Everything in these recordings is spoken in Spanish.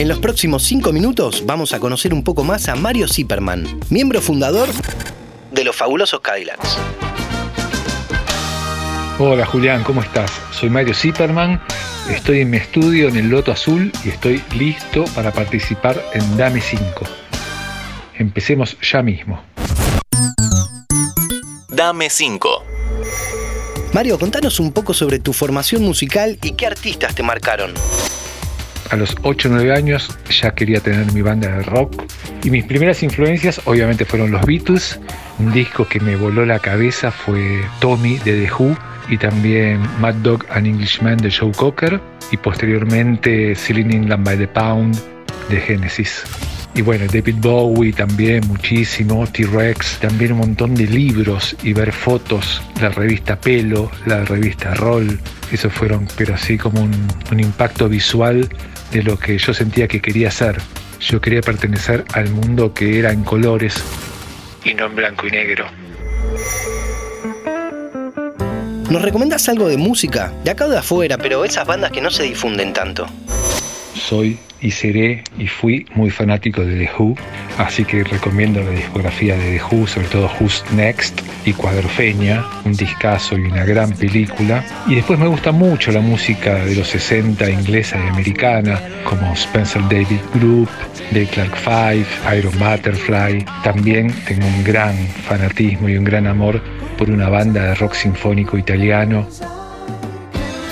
En los próximos cinco minutos vamos a conocer un poco más a Mario Zipperman, miembro fundador de los fabulosos Cadillacs. Hola Julián, ¿cómo estás? Soy Mario Zipperman, estoy en mi estudio en el Loto Azul y estoy listo para participar en Dame 5. Empecemos ya mismo. Dame 5. Mario, contanos un poco sobre tu formación musical y qué artistas te marcaron. A los 8 o 9 años ya quería tener mi banda de rock y mis primeras influencias obviamente fueron los Beatles. Un disco que me voló la cabeza fue Tommy de The Who y también Mad Dog and Englishman de Joe Cocker y posteriormente Selling England by the Pound de Genesis. Y bueno, David Bowie también muchísimo, T-Rex, también un montón de libros y ver fotos, la revista Pelo, la revista Roll, eso fueron, pero así como un impacto visual de lo que yo sentía que quería ser. Yo quería pertenecer al mundo que era en colores y no en blanco y negro. ¿Nos recomendás algo de música? De acá o de afuera, pero esas bandas que no se difunden tanto. Soy y seré y fui muy fanático de The Who, así que recomiendo la discografía de The Who, sobre todo Who's Next y Cuadrofeña, un discazo y una gran película. Y después me gusta mucho la música de los 60 inglesa y americana, como Spencer David Group, The Clark Five, Iron Butterfly. También tengo un gran fanatismo y un gran amor por una banda de rock sinfónico italiano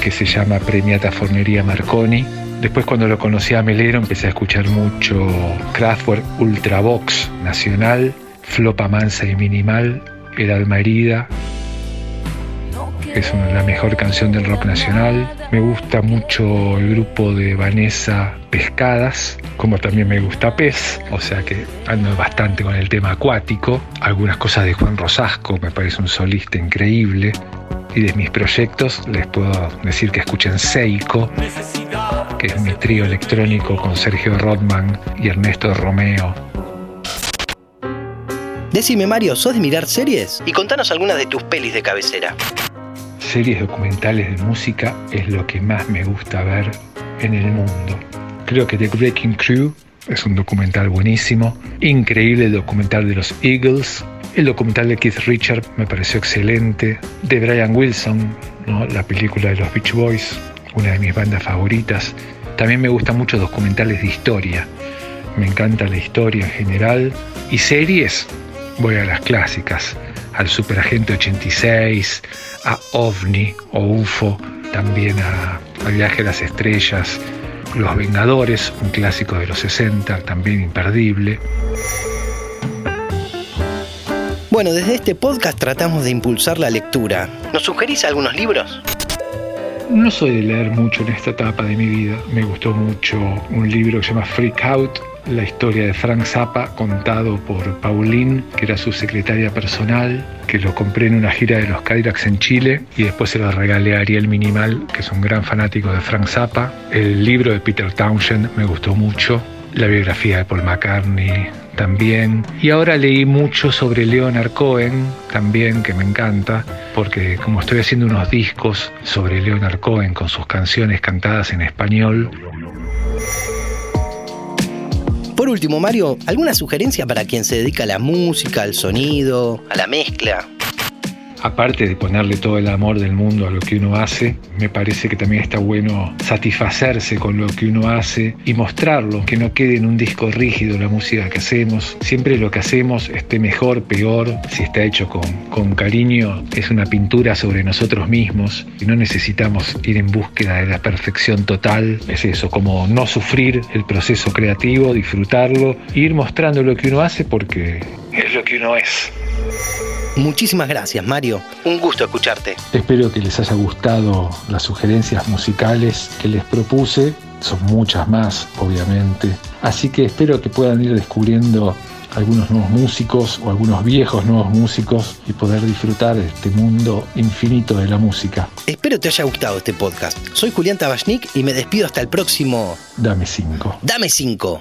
que se llama Premiata Forneria Marconi Después cuando lo conocí a Melero empecé a escuchar mucho Kraftwerk Ultravox Nacional, Flopa Mansa y Minimal, El Alma Herida, que es una, la mejor canción del rock nacional. Me gusta mucho el grupo de Vanessa Pescadas, como también me gusta Pez, o sea que ando bastante con el tema acuático. Algunas cosas de Juan Rosasco, me parece un solista increíble. Y de mis proyectos les puedo decir que escuchen Seiko, que es mi trío electrónico con Sergio Rodman y Ernesto Romeo. Decime Mario, ¿sos de mirar series? Y contanos algunas de tus pelis de cabecera. Series documentales de música es lo que más me gusta ver en el mundo. Creo que The Breaking Crew es un documental buenísimo. Increíble el documental de los Eagles. El documental de Keith Richard me pareció excelente. De Brian Wilson, la película de los Beach Boys, una de mis bandas favoritas. También me gustan mucho documentales de historia. Me encanta la historia en general. Y series, voy a las clásicas. Al Superagente 86, a OVNI o UFO, también a, a Viaje a las Estrellas, Los Vengadores, un clásico de los 60, también imperdible. Bueno, desde este podcast tratamos de impulsar la lectura. ¿Nos sugerís algunos libros? No soy de leer mucho en esta etapa de mi vida. Me gustó mucho un libro que se llama Freak Out, la historia de Frank Zappa contado por Pauline, que era su secretaria personal, que lo compré en una gira de los Cadillacs en Chile y después se lo regalé a Ariel Minimal, que es un gran fanático de Frank Zappa. El libro de Peter Townshend me gustó mucho. La biografía de Paul McCartney también. Y ahora leí mucho sobre Leonard Cohen, también, que me encanta, porque como estoy haciendo unos discos sobre Leonard Cohen con sus canciones cantadas en español, Por último, Mario, ¿alguna sugerencia para quien se dedica a la música, al sonido, a la mezcla? Aparte de ponerle todo el amor del mundo a lo que uno hace, me parece que también está bueno satisfacerse con lo que uno hace y mostrarlo, que no quede en un disco rígido la música que hacemos. Siempre lo que hacemos esté mejor, peor, si está hecho con, con cariño, es una pintura sobre nosotros mismos y no necesitamos ir en búsqueda de la perfección total. Es eso, como no sufrir el proceso creativo, disfrutarlo, e ir mostrando lo que uno hace porque es lo que uno es. Muchísimas gracias, Mario. Un gusto escucharte. Espero que les haya gustado las sugerencias musicales que les propuse. Son muchas más, obviamente. Así que espero que puedan ir descubriendo algunos nuevos músicos o algunos viejos nuevos músicos y poder disfrutar de este mundo infinito de la música. Espero te haya gustado este podcast. Soy Julián Tabachnik y me despido hasta el próximo Dame 5. Dame 5.